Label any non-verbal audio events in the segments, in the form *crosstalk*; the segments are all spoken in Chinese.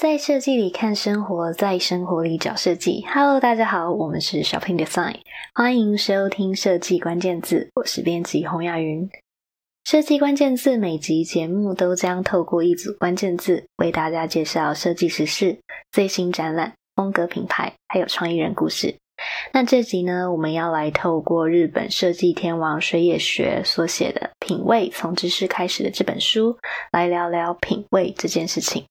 在设计里看生活，在生活里找设计。Hello，大家好，我们是 Shopping Design，欢迎收听设计关键字。我是编辑洪雅云。设计关键字每集节目都将透过一组关键字，为大家介绍设计时事、最新展览、风格品牌，还有创意人故事。那这集呢，我们要来透过日本设计天王水野学所写的《品味从知识开始》的这本书，来聊聊品味这件事情。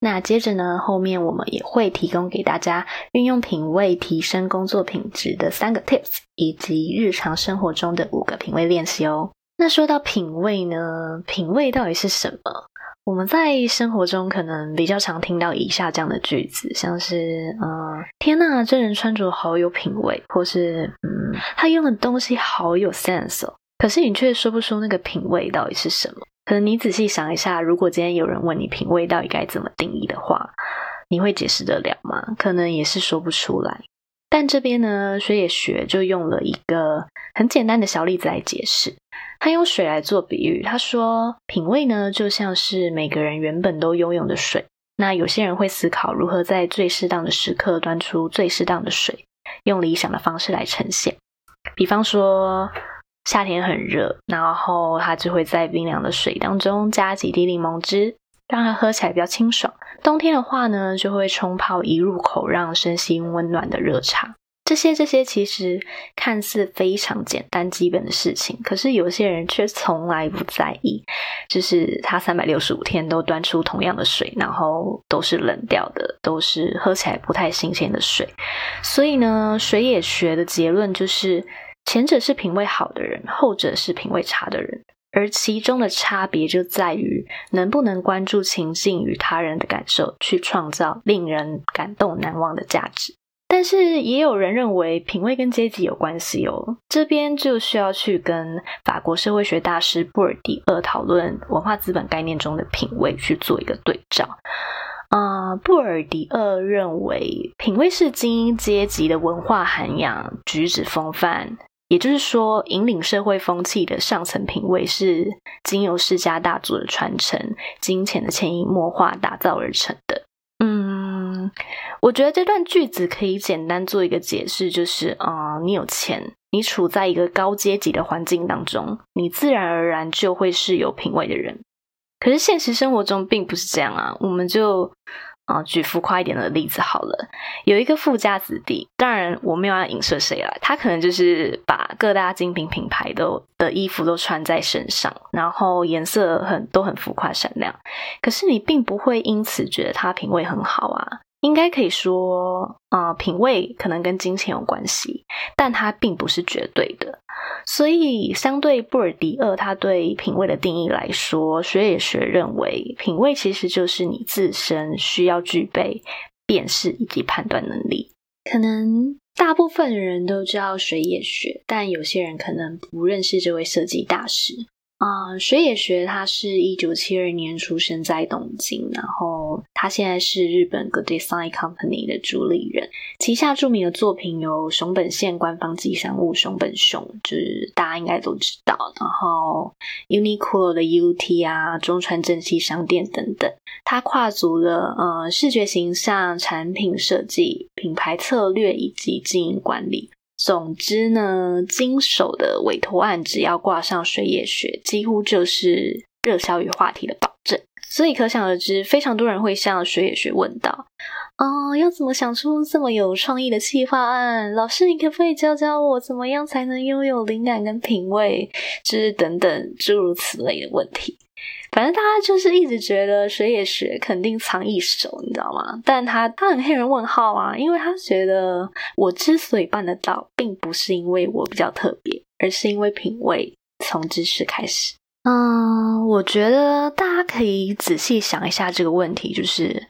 那接着呢，后面我们也会提供给大家运用品味提升工作品质的三个 tips，以及日常生活中的五个品味练习哦。那说到品味呢，品味到底是什么？我们在生活中可能比较常听到以下这样的句子，像是“嗯，天呐，这人穿着好有品味”，或是“嗯，他用的东西好有 sense 哦”。可是你却说不出那个品味到底是什么。可能你仔细想一下，如果今天有人问你品味到底该怎么定义的话，你会解释得了吗？可能也是说不出来。但这边呢，水野学就用了一个很简单的小例子来解释。他用水来做比喻，他说品味呢就像是每个人原本都拥有的水。那有些人会思考如何在最适当的时刻端出最适当的水，用理想的方式来呈现。比方说。夏天很热，然后他就会在冰凉的水当中加几滴柠檬汁，让它喝起来比较清爽。冬天的话呢，就会冲泡一入口让身心温暖的热茶。这些这些其实看似非常简单基本的事情，可是有些人却从来不在意。就是他三百六十五天都端出同样的水，然后都是冷掉的，都是喝起来不太新鲜的水。所以呢，水野学的结论就是。前者是品味好的人，后者是品味差的人，而其中的差别就在于能不能关注情境与他人的感受，去创造令人感动难忘的价值。但是也有人认为品味跟阶级有关系哦，这边就需要去跟法国社会学大师布尔迪厄讨论文化资本概念中的品味去做一个对照。啊、布尔迪厄认为品味是精英阶级的文化涵养、举止风范。也就是说，引领社会风气的上层品味是经由世家大族的传承、金钱的潜移默化打造而成的。嗯，我觉得这段句子可以简单做一个解释，就是啊、你有钱，你处在一个高阶级的环境当中，你自然而然就会是有品味的人。可是现实生活中并不是这样啊，我们就。啊，举浮夸一点的例子好了，有一个富家子弟，当然我没有要影射谁了，他可能就是把各大精品品牌都的衣服都穿在身上，然后颜色很都很浮夸闪亮，可是你并不会因此觉得他品味很好啊。应该可以说，呃，品味可能跟金钱有关系，但它并不是绝对的。所以，相对布尔迪厄他对品味的定义来说，水野学认为，品味其实就是你自身需要具备辨识以及判断能力。可能大部分人都知道水野学，但有些人可能不认识这位设计大师。啊、呃，水野学他是一九七二年出生在东京，然后他现在是日本 Good Design Company 的主理人，旗下著名的作品有熊本县官方吉祥物熊本熊，就是大家应该都知道，然后 Uniqlo 的 UT 啊，中川正七商店等等，他跨足了呃视觉形象、产品设计、品牌策略以及经营管理。总之呢，经手的委托案只要挂上水野学，几乎就是热销与话题的保证。所以可想而知，非常多人会向水野学问道：“哦，要怎么想出这么有创意的企划案？老师，你可不可以教教我，怎么样才能拥有灵感跟品味？就是等等诸如此类的问题。”反正大家就是一直觉得水野学肯定藏一手，你知道吗？但他他很黑人问号啊，因为他觉得我之所以办得到，并不是因为我比较特别，而是因为品味从知识开始。嗯，我觉得大家可以仔细想一下这个问题，就是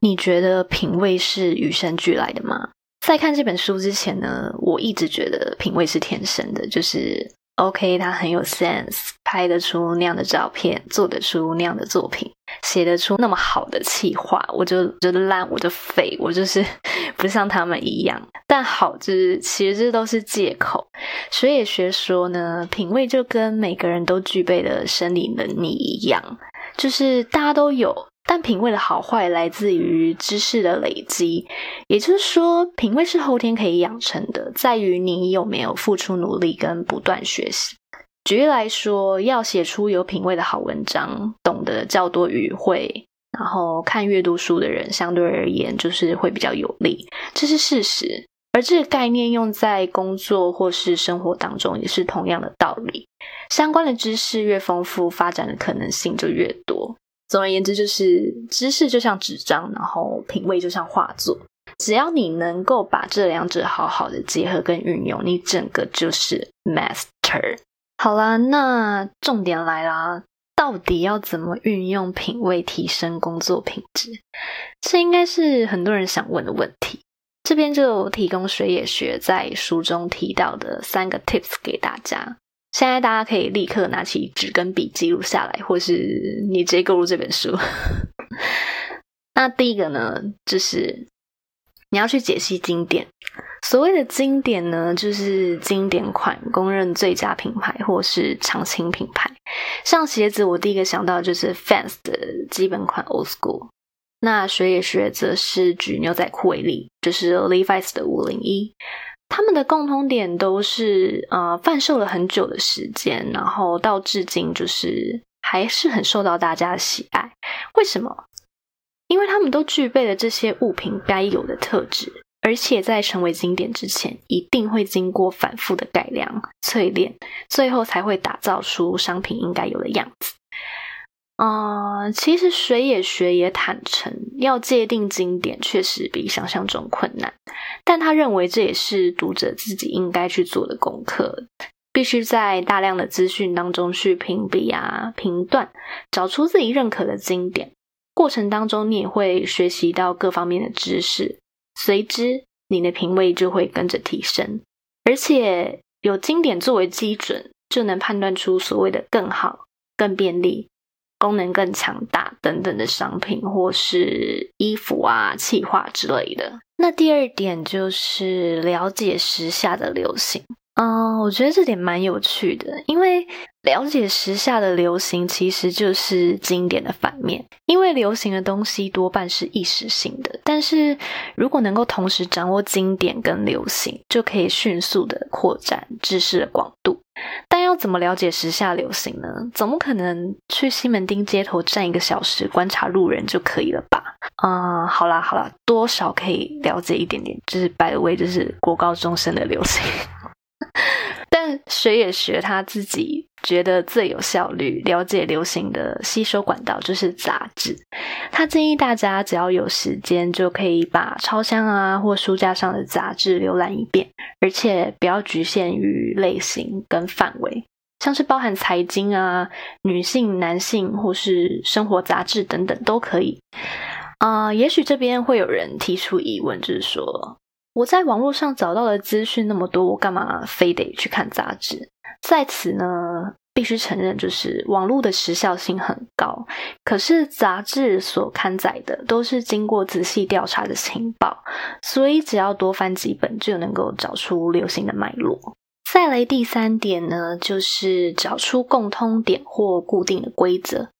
你觉得品味是与生俱来的吗？在看这本书之前呢，我一直觉得品味是天生的，就是。OK，他很有 sense，拍得出那样的照片，做得出那样的作品，写得出那么好的企划，我就觉得烂，我就废，我就是 *laughs* 不像他们一样。但好，就是其实这都是借口。所以学说呢，品味就跟每个人都具备的生理能力一样，就是大家都有。但品味的好坏来自于知识的累积，也就是说，品味是后天可以养成的，在于你有没有付出努力跟不断学习。举例来说，要写出有品味的好文章，懂得较多语汇，然后看阅读书的人，相对而言就是会比较有利，这是事实。而这个概念用在工作或是生活当中，也是同样的道理。相关的知识越丰富，发展的可能性就越多。总而言之，就是知识就像纸张，然后品味就像画作。只要你能够把这两者好好的结合跟运用，你整个就是 master。好啦，那重点来啦，到底要怎么运用品味提升工作品质？这应该是很多人想问的问题。这边就提供水野学在书中提到的三个 tips 给大家。现在大家可以立刻拿起纸跟笔记录下来，或是你直接购入这本书。*laughs* 那第一个呢，就是你要去解析经典。所谓的经典呢，就是经典款、公认最佳品牌或是常青品牌。像鞋子，我第一个想到就是 FANS 的基本款 Old School。那水野学则是举牛仔裤为例，就是 Levi's 的五零一。他们的共通点都是呃贩售了很久的时间，然后到至今就是还是很受到大家的喜爱。为什么？因为他们都具备了这些物品该有的特质。而且在成为经典之前，一定会经过反复的改良、淬炼，最后才会打造出商品应该有的样子。嗯、其实水野学也坦诚，要界定经典确实比想象中困难，但他认为这也是读者自己应该去做的功课，必须在大量的资讯当中去评比啊、评断，找出自己认可的经典。过程当中，你也会学习到各方面的知识。随之，你的品味就会跟着提升，而且有经典作为基准，就能判断出所谓的更好、更便利、功能更强大等等的商品，或是衣服啊、气化之类的。那第二点就是了解时下的流行。嗯，我觉得这点蛮有趣的，因为了解时下的流行其实就是经典的反面。因为流行的东西多半是一时性的，但是如果能够同时掌握经典跟流行，就可以迅速的扩展知识的广度。但要怎么了解时下流行呢？怎么可能去西门町街头站一个小时观察路人就可以了吧？嗯，好啦好啦，多少可以了解一点点，就是 by the way，就是国高中生的流行。*laughs* 但水野学他自己觉得最有效率了解流行的吸收管道就是杂志。他建议大家只要有时间就可以把超箱啊或书架上的杂志浏览一遍，而且不要局限于类型跟范围，像是包含财经啊、女性、男性或是生活杂志等等都可以。啊、也许这边会有人提出疑问，就是说，我在网络上找到的资讯那么多，我干嘛非得去看杂志？在此呢，必须承认，就是网络的时效性很高。可是杂志所刊载的都是经过仔细调查的情报，所以只要多翻几本，就能够找出流行的脉络。再来第三点呢，就是找出共通点或固定的规则。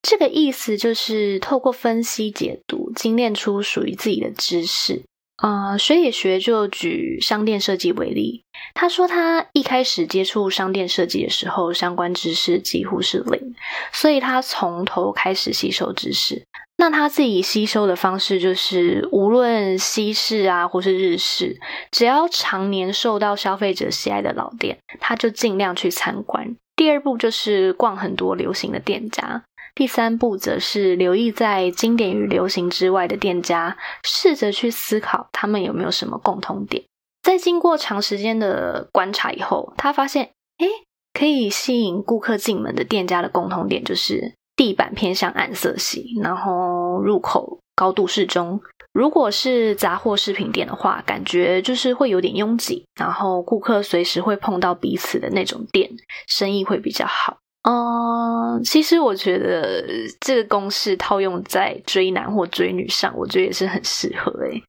这个意思就是透过分析解读，精炼出属于自己的知识。呃，水野学就举商店设计为例，他说他一开始接触商店设计的时候，相关知识几乎是零，所以他从头开始吸收知识。那他自己吸收的方式就是，无论西式啊或是日式，只要常年受到消费者喜爱的老店，他就尽量去参观。第二步就是逛很多流行的店家。第三步则是留意在经典与流行之外的店家，试着去思考他们有没有什么共同点。在经过长时间的观察以后，他发现，诶，可以吸引顾客进门的店家的共同点就是地板偏向暗色系，然后入口高度适中。如果是杂货饰品店的话，感觉就是会有点拥挤，然后顾客随时会碰到彼此的那种店，生意会比较好。嗯，其实我觉得这个公式套用在追男或追女上，我觉得也是很适合诶。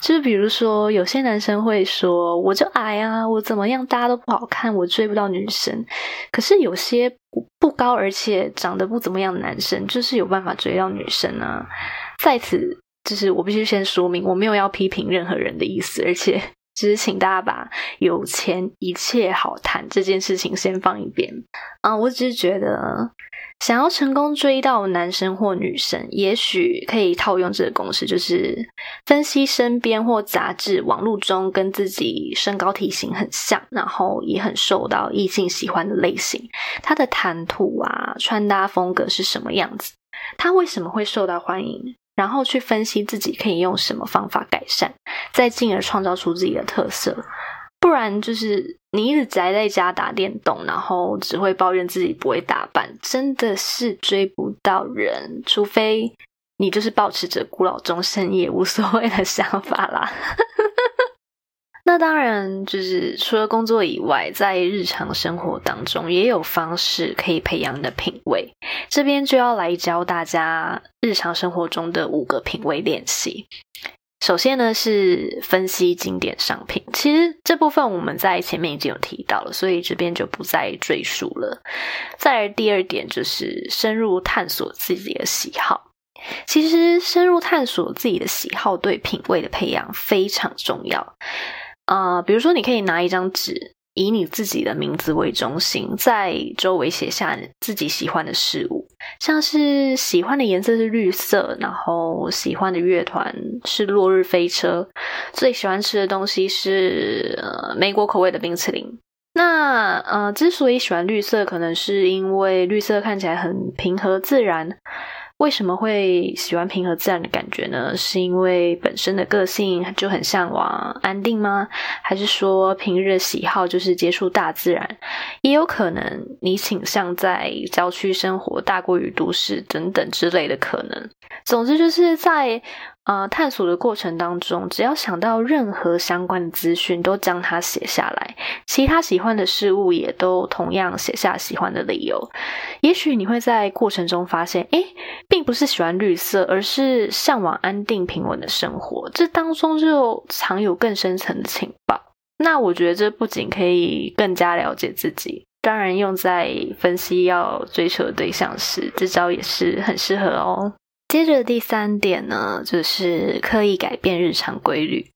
就是比如说，有些男生会说：“我就矮啊，我怎么样，大家都不好看，我追不到女生。”可是有些不高而且长得不怎么样的男生，就是有办法追到女生啊。在此，就是我必须先说明，我没有要批评任何人的意思，而且只是请大家把有钱一切好谈这件事情先放一边啊。我只是觉得。想要成功追到男生或女生，也许可以套用这个公式，就是分析身边或杂志、网络中跟自己身高体型很像，然后也很受到异性喜欢的类型，他的谈吐啊、穿搭风格是什么样子，他为什么会受到欢迎，然后去分析自己可以用什么方法改善，再进而创造出自己的特色。不然就是你一直宅在家打电动，然后只会抱怨自己不会打扮，真的是追不到人。除非你就是保持着古老终生也无所谓的想法啦。那当然，就是除了工作以外，在日常生活当中也有方式可以培养你的品味。这边就要来教大家日常生活中的五个品味练习。首先呢，是分析经典商品，其实这部分我们在前面已经有提到了，所以这边就不再赘述了。再来第二点就是深入探索自己的喜好，其实深入探索自己的喜好对品味的培养非常重要。啊、比如说你可以拿一张纸。以你自己的名字为中心，在周围写下自己喜欢的事物，像是喜欢的颜色是绿色，然后喜欢的乐团是落日飞车，最喜欢吃的东西是美国口味的冰淇淋。那呃，之所以喜欢绿色，可能是因为绿色看起来很平和自然。为什么会喜欢平和自然的感觉呢？是因为本身的个性就很向往安定吗？还是说平日的喜好就是接触大自然？也有可能你倾向在郊区生活大过于都市等等之类的可能。总之就是在。呃，探索的过程当中，只要想到任何相关的资讯，都将它写下来。其他喜欢的事物也都同样写下喜欢的理由。也许你会在过程中发现，诶，并不是喜欢绿色，而是向往安定平稳的生活。这当中就藏有更深层的情报。那我觉得这不仅可以更加了解自己，当然用在分析要追求的对象时，这招也是很适合哦。接着第三点呢，就是刻意改变日常规律。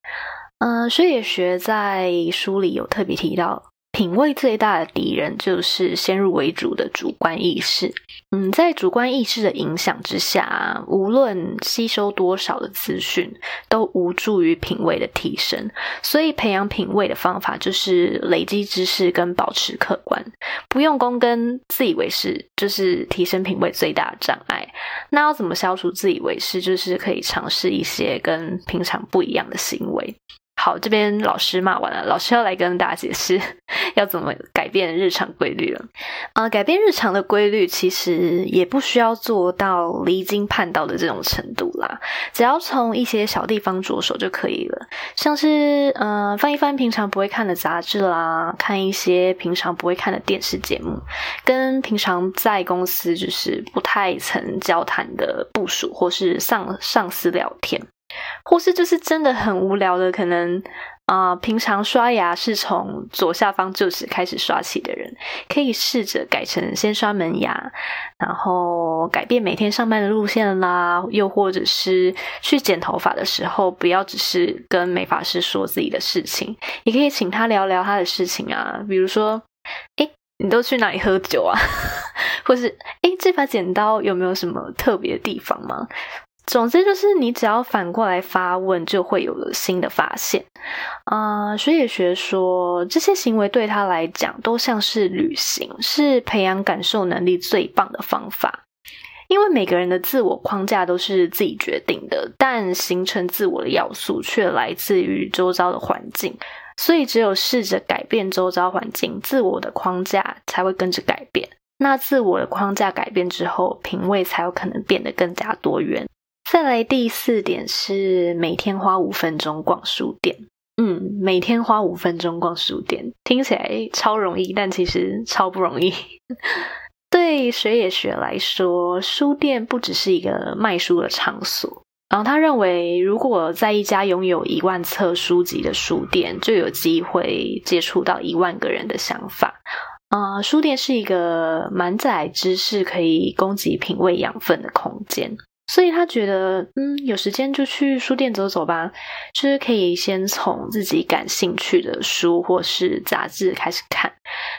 嗯、呃，水野学在书里有特别提到。品味最大的敌人就是先入为主的主观意识。嗯，在主观意识的影响之下，无论吸收多少的资讯，都无助于品味的提升。所以，培养品味的方法就是累积知识跟保持客观。不用功跟自以为是，就是提升品味最大的障碍。那要怎么消除自以为是？就是可以尝试一些跟平常不一样的行为。好，这边老师骂完了，老师要来跟大家解释 *laughs* 要怎么改变日常规律了。啊、呃，改变日常的规律其实也不需要做到离经叛道的这种程度啦，只要从一些小地方着手就可以了。像是呃，翻一翻平常不会看的杂志啦，看一些平常不会看的电视节目，跟平常在公司就是不太曾交谈的部属或是上上司聊天。或是就是真的很无聊的，可能啊、平常刷牙是从左下方臼齿开始刷起的人，可以试着改成先刷门牙，然后改变每天上班的路线啦。又或者是去剪头发的时候，不要只是跟美发师说自己的事情，也可以请他聊聊他的事情啊。比如说，诶，你都去哪里喝酒啊？*laughs* 或是，诶，这把剪刀有没有什么特别的地方吗？总之就是，你只要反过来发问，就会有了新的发现。啊、呃，水野学说，这些行为对他来讲都像是旅行，是培养感受能力最棒的方法。因为每个人的自我框架都是自己决定的，但形成自我的要素却来自于周遭的环境。所以，只有试着改变周遭环境，自我的框架才会跟着改变。那自我的框架改变之后，品味才有可能变得更加多元。再来第四点是每天花五分钟逛书店。嗯，每天花五分钟逛书店，听起来超容易，但其实超不容易。*laughs* 对水野学来说，书店不只是一个卖书的场所。然后他认为，如果在一家拥有一万册书籍的书店，就有机会接触到一万个人的想法。啊、书店是一个满载知识可以供给品味养分的空间。所以他觉得，嗯，有时间就去书店走走吧，就是可以先从自己感兴趣的书或是杂志开始看。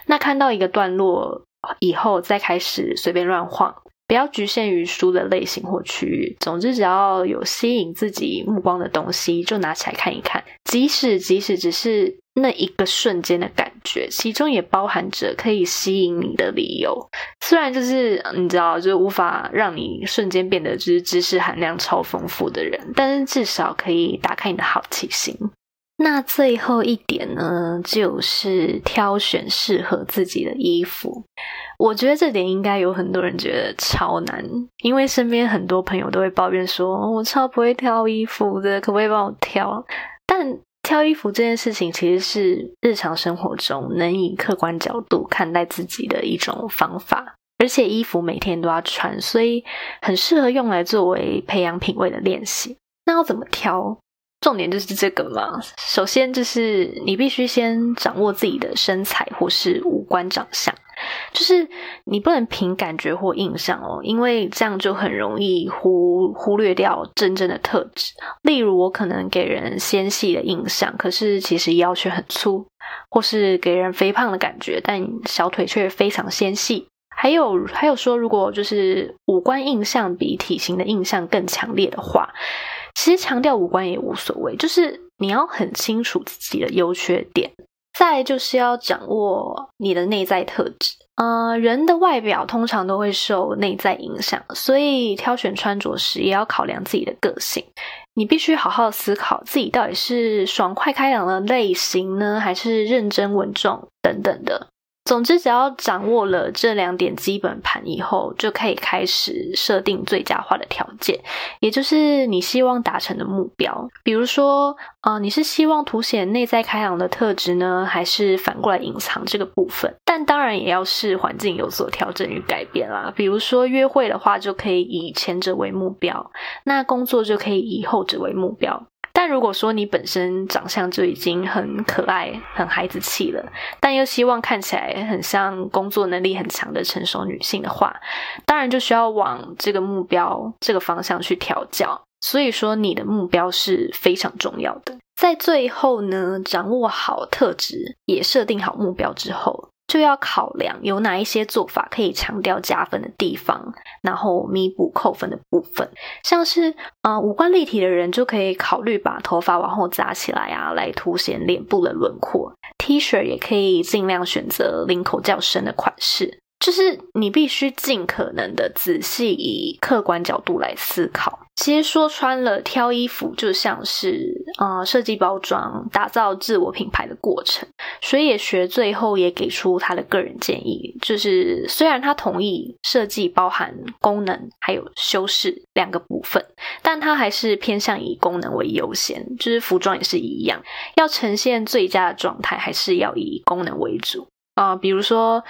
那看到一个段落以后，再开始随便乱晃，不要局限于书的类型或区域。总之，只要有吸引自己目光的东西，就拿起来看一看。即使即使只是那一个瞬间的感觉，其中也包含着可以吸引你的理由。虽然就是你知道，就是无法让你瞬间变得就是知识含量超丰富的人，但是至少可以打开你的好奇心。那最后一点呢，就是挑选适合自己的衣服。我觉得这点应该有很多人觉得超难，因为身边很多朋友都会抱怨说：“我超不会挑衣服的，可不可以帮我挑？”但挑衣服这件事情，其实是日常生活中能以客观角度看待自己的一种方法，而且衣服每天都要穿，所以很适合用来作为培养品味的练习。那要怎么挑？重点就是这个嘛。首先就是你必须先掌握自己的身材或是五官长相。就是你不能凭感觉或印象哦，因为这样就很容易忽忽略掉真正的特质。例如，我可能给人纤细的印象，可是其实腰却很粗；或是给人肥胖的感觉，但小腿却非常纤细。还有还有说，如果就是五官印象比体型的印象更强烈的话，其实强调五官也无所谓，就是你要很清楚自己的优缺点。再就是要掌握你的内在特质，呃，人的外表通常都会受内在影响，所以挑选穿着时也要考量自己的个性。你必须好好思考自己到底是爽快开朗的类型呢，还是认真稳重等等的。总之，只要掌握了这两点基本盘以后，就可以开始设定最佳化的条件，也就是你希望达成的目标。比如说，呃，你是希望凸显内在开朗的特质呢，还是反过来隐藏这个部分？但当然也要视环境有所调整与改变啦。比如说，约会的话，就可以以前者为目标；那工作就可以以后者为目标。但如果说你本身长相就已经很可爱、很孩子气了，但又希望看起来很像工作能力很强的成熟女性的话，当然就需要往这个目标、这个方向去调教。所以说，你的目标是非常重要的。在最后呢，掌握好特质，也设定好目标之后。就要考量有哪一些做法可以强调加分的地方，然后弥补扣分的部分。像是呃五官立体的人就可以考虑把头发往后扎起来啊，来凸显脸部的轮廓。T 恤也可以尽量选择领口较深的款式。就是你必须尽可能的仔细以客观角度来思考。其实说穿了，挑衣服就像是呃设计包装、打造自我品牌的过程。水野学最后也给出他的个人建议，就是虽然他同意设计包含功能还有修饰两个部分，但他还是偏向以功能为优先。就是服装也是一样，要呈现最佳的状态，还是要以功能为主。啊、比如说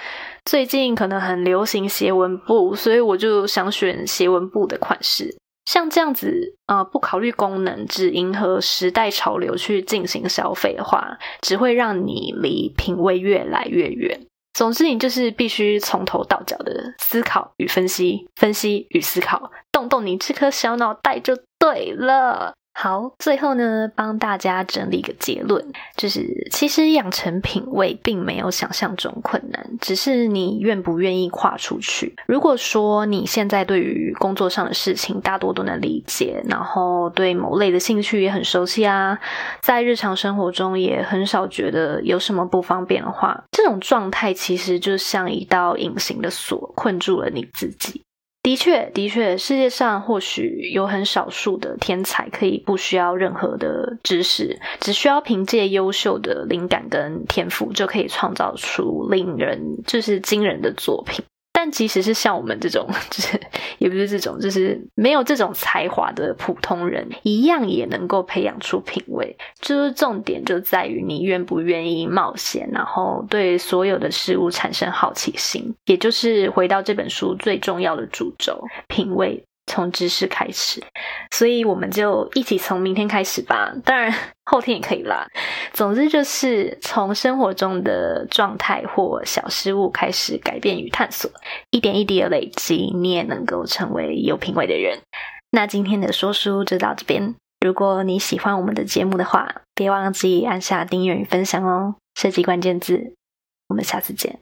最近可能很流行斜纹布，所以我就想选斜纹布的款式。像这样子，啊、不考虑功能，只迎合时代潮流去进行消费的话，只会让你离品味越来越远。总之，你就是必须从头到脚的思考与分析，分析与思考，动动你这颗小脑袋就对了。好，最后呢，帮大家整理个结论，就是其实养成品味并没有想象中困难，只是你愿不愿意跨出去。如果说你现在对于工作上的事情大多都能理解，然后对某类的兴趣也很熟悉啊，在日常生活中也很少觉得有什么不方便的话，这种状态其实就像一道隐形的锁，困住了你自己。的确，的确，世界上或许有很少数的天才，可以不需要任何的知识，只需要凭借优秀的灵感跟天赋，就可以创造出令人就是惊人的作品。但即使是像我们这种，就是也不是这种，就是没有这种才华的普通人，一样也能够培养出品味。就是重点就在于你愿不愿意冒险，然后对所有的事物产生好奇心。也就是回到这本书最重要的主轴——品味。从知识开始，所以我们就一起从明天开始吧。当然后天也可以啦。总之就是从生活中的状态或小事物开始改变与探索，一点一滴的累积，你也能够成为有品味的人。那今天的说书就到这边。如果你喜欢我们的节目的话，别忘记按下订阅与分享哦。设计关键字，我们下次见。